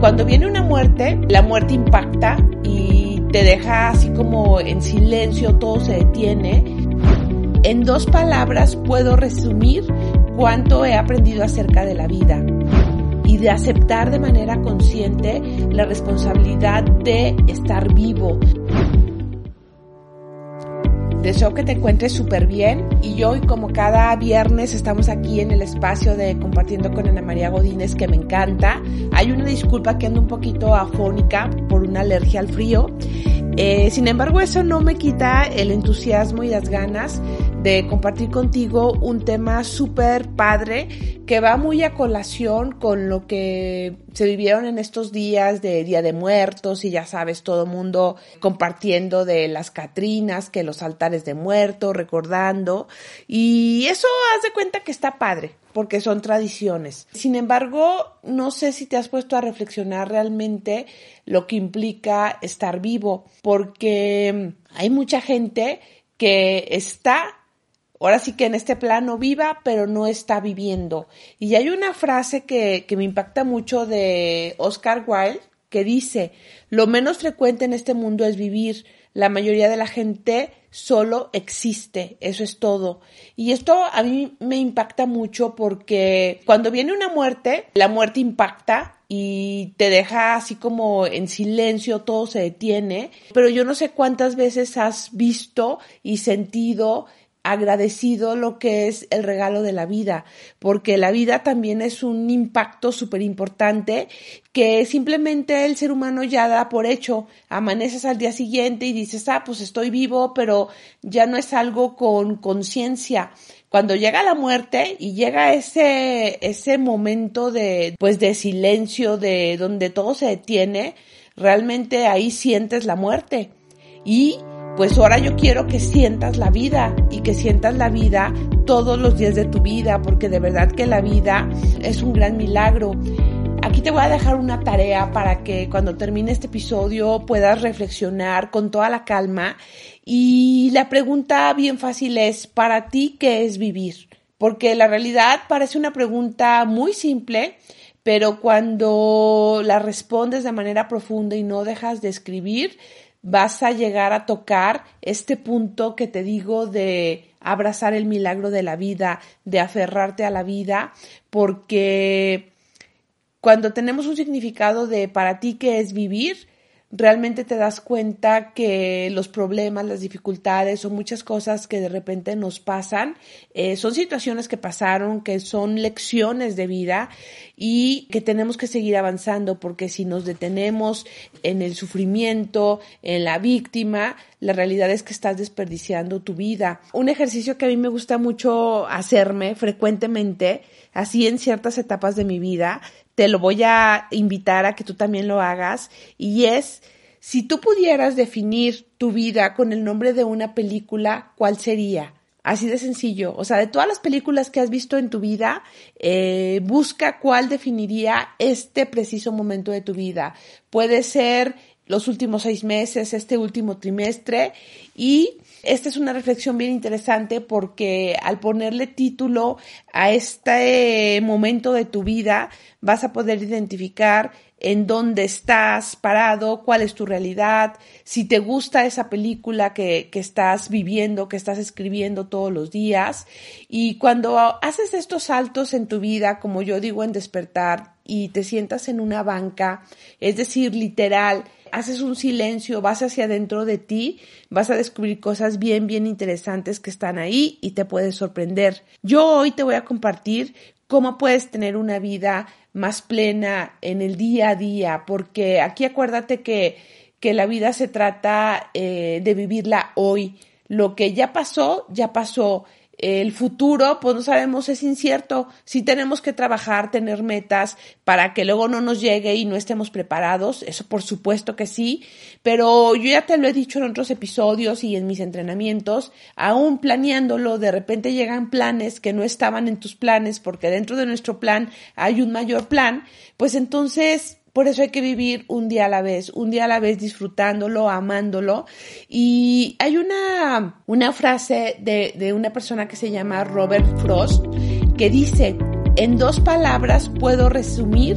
Cuando viene una muerte, la muerte impacta y te deja así como en silencio, todo se detiene. En dos palabras puedo resumir cuánto he aprendido acerca de la vida y de aceptar de manera consciente la responsabilidad de estar vivo. Deseo que te encuentres súper bien y hoy como cada viernes estamos aquí en el espacio de compartiendo con Ana María Godínez que me encanta. Hay una disculpa que ando un poquito afónica por una alergia al frío. Eh, sin embargo, eso no me quita el entusiasmo y las ganas de compartir contigo un tema súper padre que va muy a colación con lo que se vivieron en estos días de Día de Muertos y ya sabes, todo mundo compartiendo de las Catrinas, que los altares de muertos, recordando. Y eso haz de cuenta que está padre, porque son tradiciones. Sin embargo, no sé si te has puesto a reflexionar realmente lo que implica estar vivo, porque hay mucha gente que está ahora sí que en este plano viva, pero no está viviendo. Y hay una frase que, que me impacta mucho de Oscar Wilde que dice, lo menos frecuente en este mundo es vivir, la mayoría de la gente solo existe, eso es todo. Y esto a mí me impacta mucho porque cuando viene una muerte, la muerte impacta y te deja así como en silencio, todo se detiene, pero yo no sé cuántas veces has visto y sentido agradecido lo que es el regalo de la vida, porque la vida también es un impacto súper importante que simplemente el ser humano ya da por hecho. Amaneces al día siguiente y dices, ah, pues estoy vivo, pero ya no es algo con conciencia. Cuando llega la muerte y llega ese, ese momento de, pues de silencio, de donde todo se detiene, realmente ahí sientes la muerte. Y pues ahora yo quiero que sientas la vida y que sientas la vida todos los días de tu vida, porque de verdad que la vida es un gran milagro. Aquí te voy a dejar una tarea para que cuando termine este episodio puedas reflexionar con toda la calma y la pregunta bien fácil es, ¿para ti qué es vivir? Porque la realidad parece una pregunta muy simple, pero cuando la respondes de manera profunda y no dejas de escribir, vas a llegar a tocar este punto que te digo de abrazar el milagro de la vida, de aferrarte a la vida, porque cuando tenemos un significado de para ti que es vivir, realmente te das cuenta que los problemas, las dificultades o muchas cosas que de repente nos pasan eh, son situaciones que pasaron, que son lecciones de vida y que tenemos que seguir avanzando porque si nos detenemos en el sufrimiento, en la víctima, la realidad es que estás desperdiciando tu vida. Un ejercicio que a mí me gusta mucho hacerme frecuentemente, así en ciertas etapas de mi vida, te lo voy a invitar a que tú también lo hagas y es si tú pudieras definir tu vida con el nombre de una película, ¿cuál sería? Así de sencillo. O sea, de todas las películas que has visto en tu vida, eh, busca cuál definiría este preciso momento de tu vida. Puede ser los últimos seis meses, este último trimestre. Y esta es una reflexión bien interesante porque al ponerle título a este momento de tu vida vas a poder identificar en dónde estás parado, cuál es tu realidad, si te gusta esa película que, que, estás viviendo, que estás escribiendo todos los días. Y cuando haces estos saltos en tu vida, como yo digo en despertar, y te sientas en una banca, es decir, literal, haces un silencio, vas hacia adentro de ti, vas a descubrir cosas bien, bien interesantes que están ahí y te puedes sorprender. Yo hoy te voy a compartir cómo puedes tener una vida más plena en el día a día, porque aquí acuérdate que, que la vida se trata eh, de vivirla hoy. Lo que ya pasó, ya pasó. El futuro, pues no sabemos, es incierto. Si tenemos que trabajar, tener metas para que luego no nos llegue y no estemos preparados, eso por supuesto que sí, pero yo ya te lo he dicho en otros episodios y en mis entrenamientos, aún planeándolo, de repente llegan planes que no estaban en tus planes porque dentro de nuestro plan hay un mayor plan, pues entonces por eso hay que vivir un día a la vez, un día a la vez disfrutándolo, amándolo. Y hay una, una frase de, de una persona que se llama Robert Frost que dice, en dos palabras puedo resumir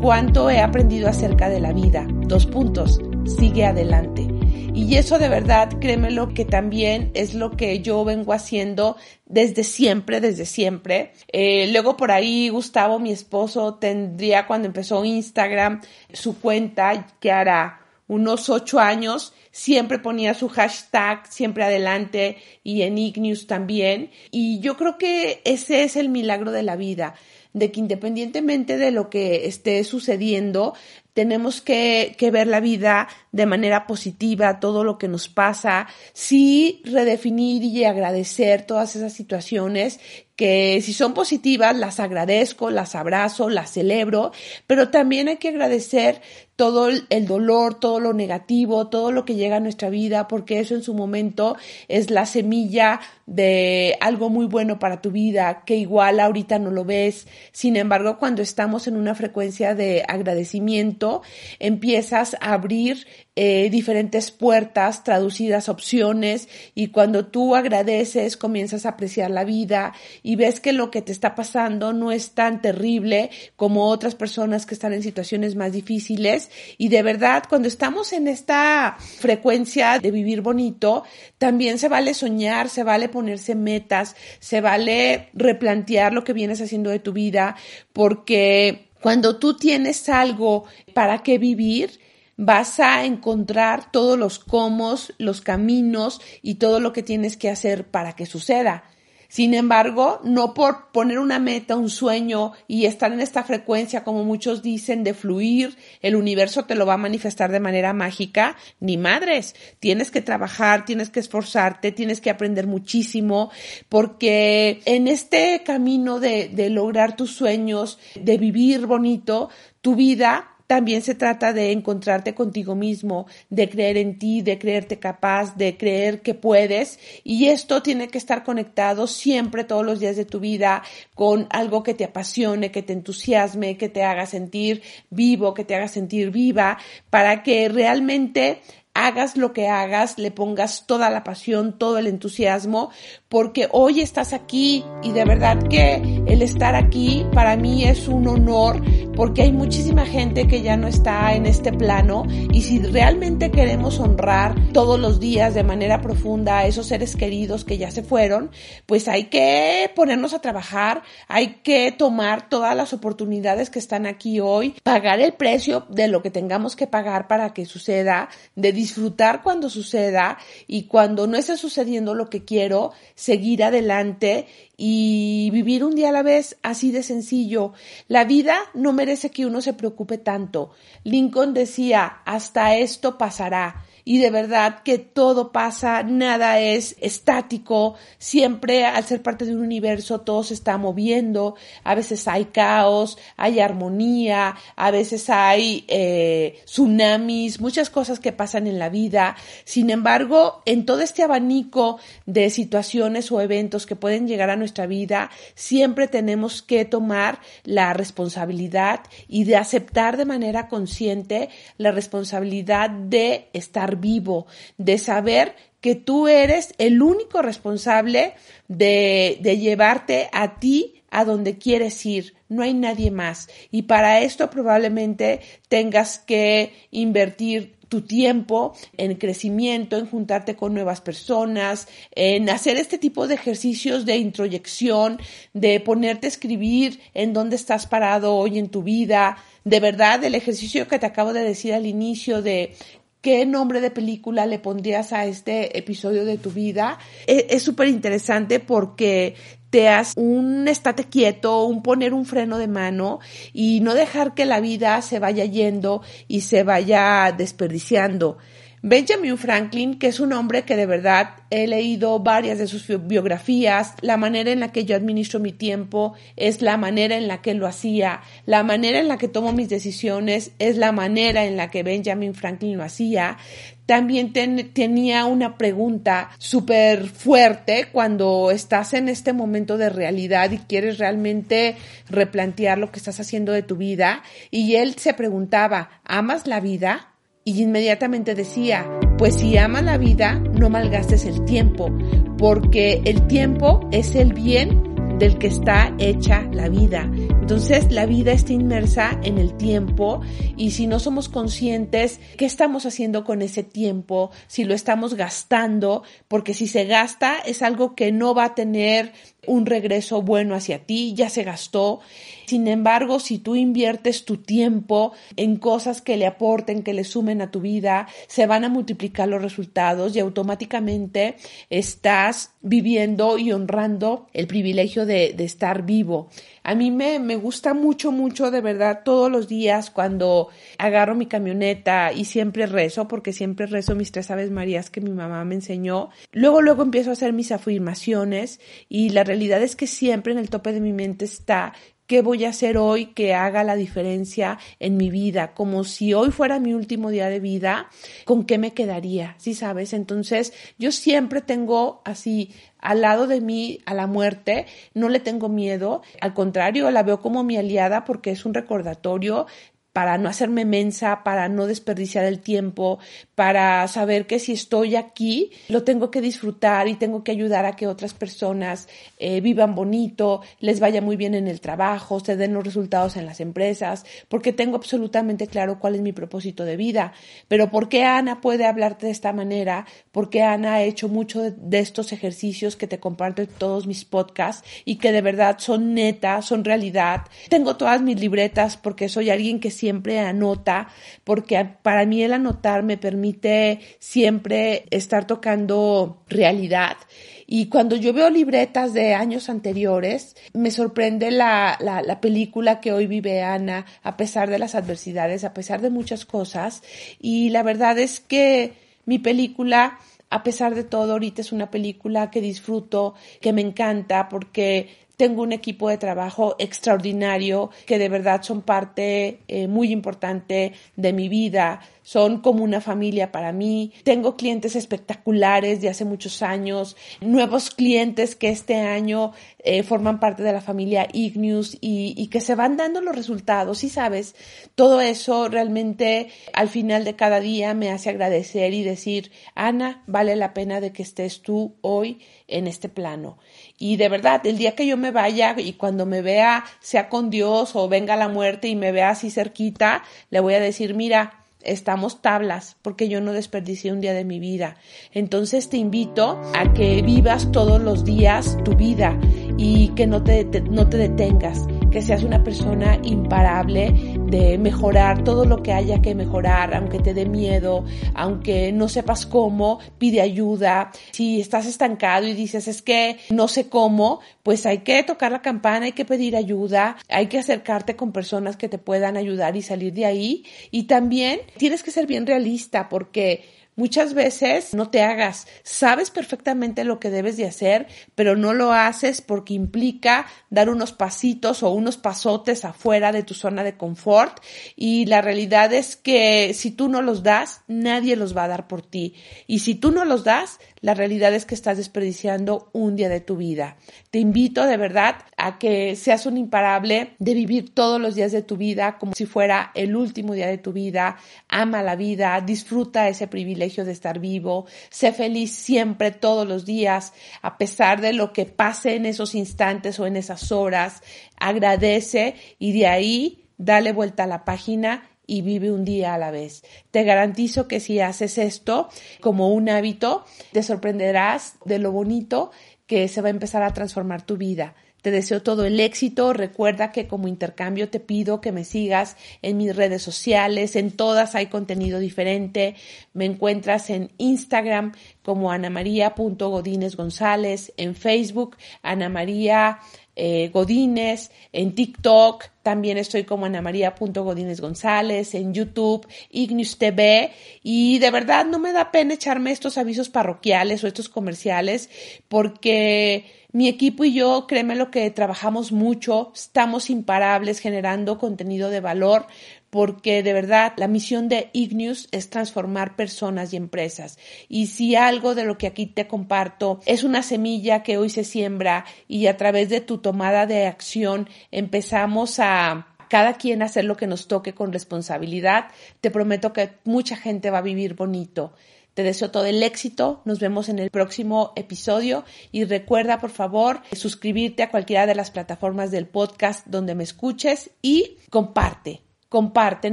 cuánto he aprendido acerca de la vida. Dos puntos, sigue adelante. Y eso de verdad, créemelo que también es lo que yo vengo haciendo desde siempre, desde siempre. Eh, luego por ahí Gustavo, mi esposo, tendría cuando empezó Instagram su cuenta, que hará unos ocho años, siempre ponía su hashtag siempre adelante y en Ignews también. Y yo creo que ese es el milagro de la vida de que independientemente de lo que esté sucediendo, tenemos que, que, ver la vida de manera positiva, todo lo que nos pasa, sí redefinir y agradecer todas esas situaciones que si son positivas las agradezco, las abrazo, las celebro, pero también hay que agradecer todo el dolor, todo lo negativo, todo lo que llega a nuestra vida, porque eso en su momento es la semilla de algo muy bueno para tu vida, que igual ahorita no lo ves. Sin embargo, cuando estamos en una frecuencia de agradecimiento, empiezas a abrir eh, diferentes puertas, traducidas opciones y cuando tú agradeces comienzas a apreciar la vida y ves que lo que te está pasando no es tan terrible como otras personas que están en situaciones más difíciles y de verdad cuando estamos en esta frecuencia de vivir bonito también se vale soñar, se vale ponerse metas, se vale replantear lo que vienes haciendo de tu vida porque cuando tú tienes algo para qué vivir, vas a encontrar todos los cómo, los caminos y todo lo que tienes que hacer para que suceda. Sin embargo, no por poner una meta, un sueño y estar en esta frecuencia, como muchos dicen, de fluir, el universo te lo va a manifestar de manera mágica, ni madres. Tienes que trabajar, tienes que esforzarte, tienes que aprender muchísimo, porque en este camino de, de lograr tus sueños, de vivir bonito, tu vida también se trata de encontrarte contigo mismo, de creer en ti, de creerte capaz, de creer que puedes. Y esto tiene que estar conectado siempre, todos los días de tu vida, con algo que te apasione, que te entusiasme, que te haga sentir vivo, que te haga sentir viva, para que realmente hagas lo que hagas, le pongas toda la pasión, todo el entusiasmo, porque hoy estás aquí y de verdad que el estar aquí para mí es un honor, porque hay muchísima gente que ya no está en este plano y si realmente queremos honrar todos los días de manera profunda a esos seres queridos que ya se fueron, pues hay que ponernos a trabajar, hay que tomar todas las oportunidades que están aquí hoy, pagar el precio de lo que tengamos que pagar para que suceda, de disfrutar cuando suceda y cuando no esté sucediendo lo que quiero, seguir adelante y vivir un día a la vez así de sencillo. La vida no merece que uno se preocupe tanto. Lincoln decía, hasta esto pasará y de verdad que todo pasa, nada es estático, siempre al ser parte de un universo todo se está moviendo, a veces hay caos, hay armonía, a veces hay eh, tsunamis, muchas cosas que pasan en la vida. Sin embargo, en todo este abanico de situaciones o eventos que pueden llegar a nuestra vida, siempre tenemos que tomar la responsabilidad y de aceptar de manera consciente la responsabilidad de estar vivo, de saber que tú eres el único responsable de, de llevarte a ti a donde quieres ir, no hay nadie más. Y para esto probablemente tengas que invertir tu tiempo en crecimiento, en juntarte con nuevas personas, en hacer este tipo de ejercicios de introyección, de ponerte a escribir en dónde estás parado hoy en tu vida. De verdad, el ejercicio que te acabo de decir al inicio de qué nombre de película le pondrías a este episodio de tu vida. E, es súper interesante porque te hace un estate quieto, un poner un freno de mano y no dejar que la vida se vaya yendo y se vaya desperdiciando. Benjamin Franklin, que es un hombre que de verdad he leído varias de sus biografías, la manera en la que yo administro mi tiempo es la manera en la que lo hacía, la manera en la que tomo mis decisiones es la manera en la que Benjamin Franklin lo hacía. También tenía una pregunta súper fuerte cuando estás en este momento de realidad y quieres realmente replantear lo que estás haciendo de tu vida. Y él se preguntaba, ¿amas la vida? Y inmediatamente decía, pues si amas la vida, no malgastes el tiempo, porque el tiempo es el bien del que está hecha la vida. Entonces la vida está inmersa en el tiempo y si no somos conscientes qué estamos haciendo con ese tiempo, si lo estamos gastando, porque si se gasta es algo que no va a tener un regreso bueno hacia ti, ya se gastó. Sin embargo, si tú inviertes tu tiempo en cosas que le aporten, que le sumen a tu vida, se van a multiplicar los resultados y automáticamente estás viviendo y honrando el privilegio de, estar vivo. A mí me, me gusta mucho, mucho, de verdad, todos los días cuando agarro mi camioneta y siempre rezo, porque siempre rezo mis tres aves marías que mi mamá me enseñó. Luego, luego empiezo a hacer mis afirmaciones y la realidad es que siempre en el tope de mi mente está ¿Qué voy a hacer hoy que haga la diferencia en mi vida? Como si hoy fuera mi último día de vida, ¿con qué me quedaría? ¿Sí sabes? Entonces, yo siempre tengo así al lado de mí a la muerte, no le tengo miedo, al contrario, la veo como mi aliada porque es un recordatorio para no hacerme mensa, para no desperdiciar el tiempo, para saber que si estoy aquí, lo tengo que disfrutar y tengo que ayudar a que otras personas eh, vivan bonito, les vaya muy bien en el trabajo, se den los resultados en las empresas, porque tengo absolutamente claro cuál es mi propósito de vida. Pero ¿por qué Ana puede hablarte de esta manera? Porque Ana ha hecho mucho de, estos ejercicios que te comparto en todos mis podcasts y que de verdad son netas, son realidad. Tengo todas mis libretas porque soy alguien que siempre anota, porque para mí el anotar me permite siempre estar tocando realidad. Y cuando yo veo libretas de años anteriores, me sorprende la, la, la, película que hoy vive Ana, a pesar de las adversidades, a pesar de muchas cosas. Y la verdad es que mi película, a pesar de todo, ahorita es una película que disfruto, que me encanta, porque tengo un equipo de trabajo extraordinario que de verdad son parte eh, muy importante de mi vida, son como una familia para mí. Tengo clientes espectaculares de hace muchos años, nuevos clientes que este año eh, forman parte de la familia Igneus y, y que se van dando los resultados. Y sabes, todo eso realmente al final de cada día me hace agradecer y decir, Ana, vale la pena de que estés tú hoy en este plano. Y de verdad, el día que yo me vaya y cuando me vea, sea con Dios o venga la muerte y me vea así cerquita, le voy a decir, mira, estamos tablas porque yo no desperdicié un día de mi vida. Entonces te invito a que vivas todos los días tu vida y que no te, no te detengas que seas una persona imparable de mejorar todo lo que haya que mejorar, aunque te dé miedo, aunque no sepas cómo, pide ayuda. Si estás estancado y dices es que no sé cómo, pues hay que tocar la campana, hay que pedir ayuda, hay que acercarte con personas que te puedan ayudar y salir de ahí. Y también tienes que ser bien realista porque Muchas veces no te hagas, sabes perfectamente lo que debes de hacer, pero no lo haces porque implica dar unos pasitos o unos pasotes afuera de tu zona de confort y la realidad es que si tú no los das, nadie los va a dar por ti. Y si tú no los das, la realidad es que estás desperdiciando un día de tu vida. Te invito de verdad a que seas un imparable de vivir todos los días de tu vida como si fuera el último día de tu vida. Ama la vida, disfruta ese privilegio de estar vivo, sé feliz siempre todos los días, a pesar de lo que pase en esos instantes o en esas horas. Agradece y de ahí dale vuelta a la página y vive un día a la vez. Te garantizo que si haces esto como un hábito, te sorprenderás de lo bonito que se va a empezar a transformar tu vida. Te deseo todo el éxito. Recuerda que como intercambio te pido que me sigas en mis redes sociales. En todas hay contenido diferente. Me encuentras en Instagram como anamaria.godínez González, en Facebook Ana María eh, Godínez, en TikTok, también estoy como Ana María.godínez González, en YouTube, Ignis TV, y de verdad no me da pena echarme estos avisos parroquiales o estos comerciales, porque mi equipo y yo, créeme lo que trabajamos mucho, estamos imparables generando contenido de valor, porque de verdad la misión de Ignius es transformar personas y empresas. Y si algo de lo que aquí te comparto es una semilla que hoy se siembra y a través de tu tomada de acción empezamos a cada quien hacer lo que nos toque con responsabilidad, te prometo que mucha gente va a vivir bonito. Te deseo todo el éxito. Nos vemos en el próximo episodio y recuerda, por favor, suscribirte a cualquiera de las plataformas del podcast donde me escuches y comparte comparte,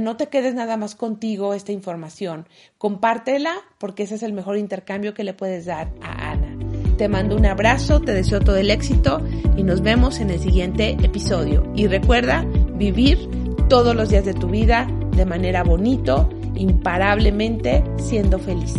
no te quedes nada más contigo esta información, compártela porque ese es el mejor intercambio que le puedes dar a Ana. Te mando un abrazo, te deseo todo el éxito y nos vemos en el siguiente episodio. Y recuerda vivir todos los días de tu vida de manera bonito, imparablemente siendo feliz.